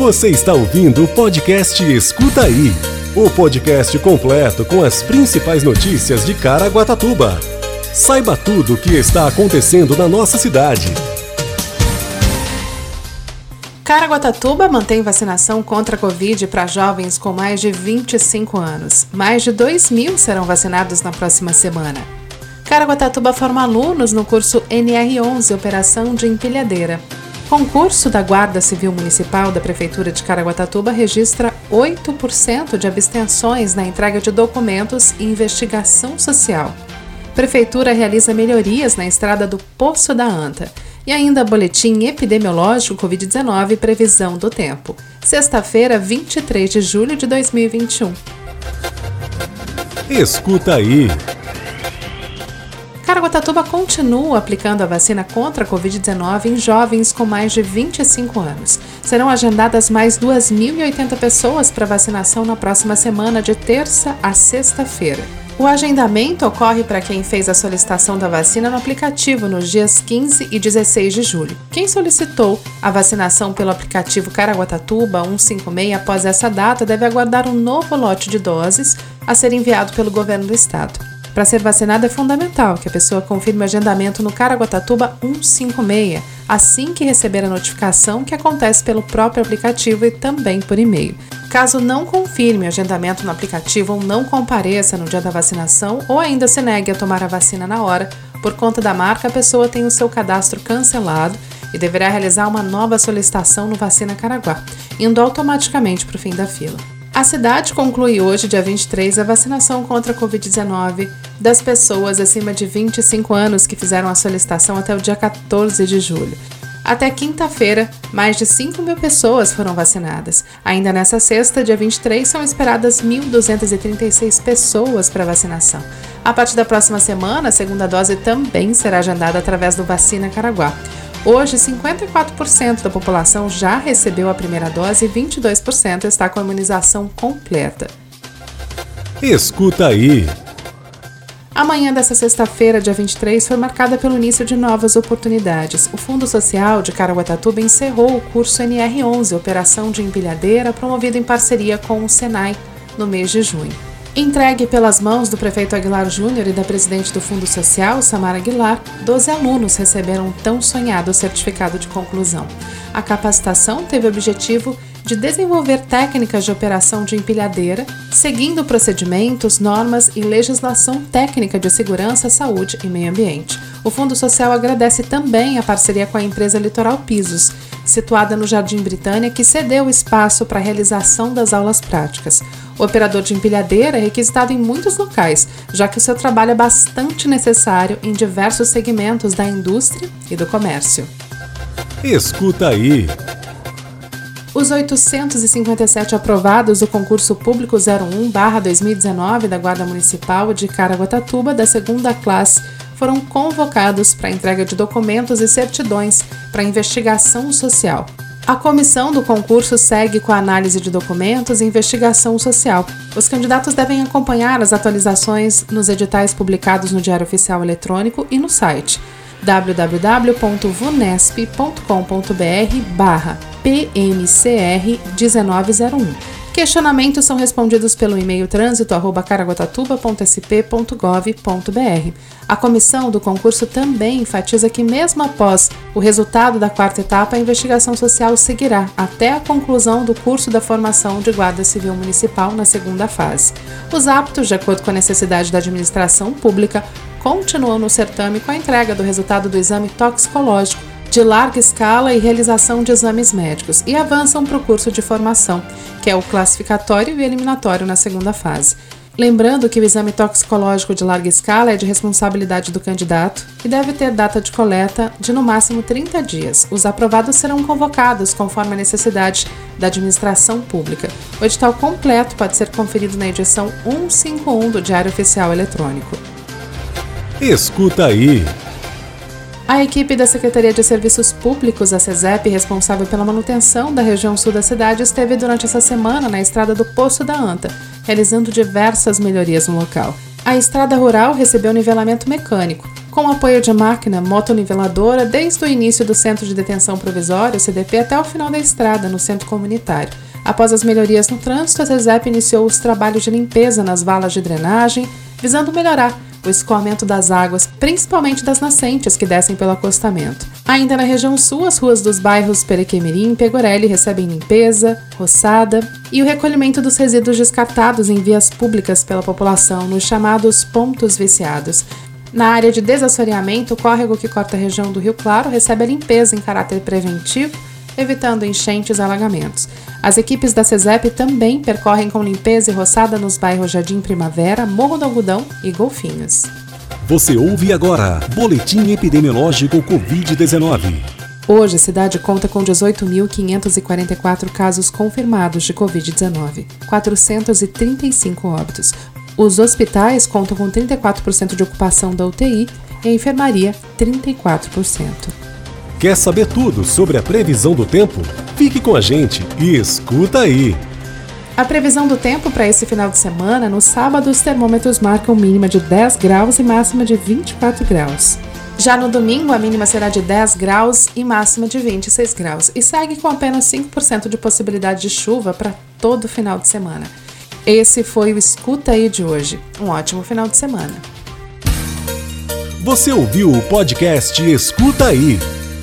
Você está ouvindo o podcast Escuta Aí o podcast completo com as principais notícias de Caraguatatuba. Saiba tudo o que está acontecendo na nossa cidade. Caraguatatuba mantém vacinação contra a Covid para jovens com mais de 25 anos. Mais de 2 mil serão vacinados na próxima semana. Caraguatatuba forma alunos no curso NR11 Operação de Empilhadeira. Concurso da Guarda Civil Municipal da Prefeitura de Caraguatatuba registra 8% de abstenções na entrega de documentos e investigação social. Prefeitura realiza melhorias na estrada do Poço da Anta. E ainda boletim epidemiológico Covid-19 previsão do tempo. Sexta-feira, 23 de julho de 2021. Escuta aí. Caraguatatuba continua aplicando a vacina contra a Covid-19 em jovens com mais de 25 anos. Serão agendadas mais 2.080 pessoas para vacinação na próxima semana, de terça a sexta-feira. O agendamento ocorre para quem fez a solicitação da vacina no aplicativo nos dias 15 e 16 de julho. Quem solicitou a vacinação pelo aplicativo Caraguatatuba 156 após essa data deve aguardar um novo lote de doses a ser enviado pelo governo do estado. Para ser vacinado é fundamental que a pessoa confirme o agendamento no Caraguatatuba 156 assim que receber a notificação, que acontece pelo próprio aplicativo e também por e-mail. Caso não confirme o agendamento no aplicativo ou não compareça no dia da vacinação ou ainda se negue a tomar a vacina na hora, por conta da marca, a pessoa tem o seu cadastro cancelado e deverá realizar uma nova solicitação no Vacina Caraguá, indo automaticamente para o fim da fila. A cidade conclui hoje, dia 23, a vacinação contra a Covid-19 das pessoas acima de 25 anos que fizeram a solicitação até o dia 14 de julho. Até quinta-feira, mais de 5 mil pessoas foram vacinadas. Ainda nessa sexta, dia 23, são esperadas 1.236 pessoas para vacinação. A partir da próxima semana, a segunda dose também será agendada através do Vacina Caraguá. Hoje, 54% da população já recebeu a primeira dose e 22% está com a imunização completa. Escuta aí. Amanhã dessa sexta-feira, dia 23, foi marcada pelo início de novas oportunidades. O Fundo Social de Caraguatatuba encerrou o curso NR11, Operação de Empilhadeira, promovido em parceria com o Senai, no mês de junho. Entregue pelas mãos do prefeito Aguilar Júnior e da presidente do Fundo Social, Samara Aguilar, 12 alunos receberam um tão sonhado certificado de conclusão. A capacitação teve o objetivo de desenvolver técnicas de operação de empilhadeira, seguindo procedimentos, normas e legislação técnica de segurança, saúde e meio ambiente. O Fundo Social agradece também a parceria com a empresa Litoral Pisos, situada no Jardim Britânia, que cedeu espaço para a realização das aulas práticas. O operador de empilhadeira é requisitado em muitos locais, já que o seu trabalho é bastante necessário em diversos segmentos da indústria e do comércio. Escuta aí. Os 857 aprovados do concurso público 01/2019 da Guarda Municipal de Caraguatatuba da segunda classe foram convocados para entrega de documentos e certidões para investigação social. A comissão do concurso segue com a análise de documentos e investigação social. Os candidatos devem acompanhar as atualizações nos editais publicados no Diário Oficial Eletrônico e no site www.vunesp.com.br PMCR 1901. Questionamentos são respondidos pelo e-mail trânsito@caraguatatuba.sp.gov.br. A comissão do concurso também enfatiza que mesmo após o resultado da quarta etapa, a investigação social seguirá até a conclusão do curso da formação de Guarda Civil Municipal na segunda fase. Os aptos, de acordo com a necessidade da administração pública, continuam no certame com a entrega do resultado do exame toxicológico de larga escala e realização de exames médicos e avançam para o curso de formação, que é o classificatório e eliminatório na segunda fase. Lembrando que o exame toxicológico de larga escala é de responsabilidade do candidato e deve ter data de coleta de no máximo 30 dias. Os aprovados serão convocados conforme a necessidade da administração pública. O edital completo pode ser conferido na edição 151 do Diário Oficial Eletrônico. Escuta aí. A equipe da Secretaria de Serviços Públicos, a CESEP, responsável pela manutenção da região sul da cidade, esteve durante essa semana na estrada do Poço da Anta, realizando diversas melhorias no local. A estrada rural recebeu nivelamento mecânico, Com apoio de máquina motoniveladora desde o início do Centro de Detenção Provisório, CDP, até o final da estrada, no centro comunitário. Após as melhorias no trânsito, a CESEP iniciou os trabalhos de limpeza nas valas de drenagem, visando melhorar o escoamento das águas, principalmente das nascentes que descem pelo acostamento. Ainda na região sul, as ruas dos bairros Perequemirim e Pegorelli recebem limpeza, roçada e o recolhimento dos resíduos descartados em vias públicas pela população nos chamados pontos viciados. Na área de desassoreamento, o córrego que corta a região do Rio Claro recebe a limpeza em caráter preventivo, evitando enchentes e alagamentos. As equipes da CESEP também percorrem com limpeza e roçada nos bairros Jardim Primavera, Morro do Algodão e Golfinhos. Você ouve agora Boletim Epidemiológico Covid-19. Hoje, a cidade conta com 18.544 casos confirmados de Covid-19, 435 óbitos. Os hospitais contam com 34% de ocupação da UTI e a enfermaria 34%. Quer saber tudo sobre a previsão do tempo? Fique com a gente e escuta aí! A previsão do tempo para esse final de semana, no sábado, os termômetros marcam mínima de 10 graus e máxima de 24 graus. Já no domingo, a mínima será de 10 graus e máxima de 26 graus, e segue com apenas 5% de possibilidade de chuva para todo final de semana. Esse foi o Escuta aí de hoje. Um ótimo final de semana. Você ouviu o podcast Escuta aí.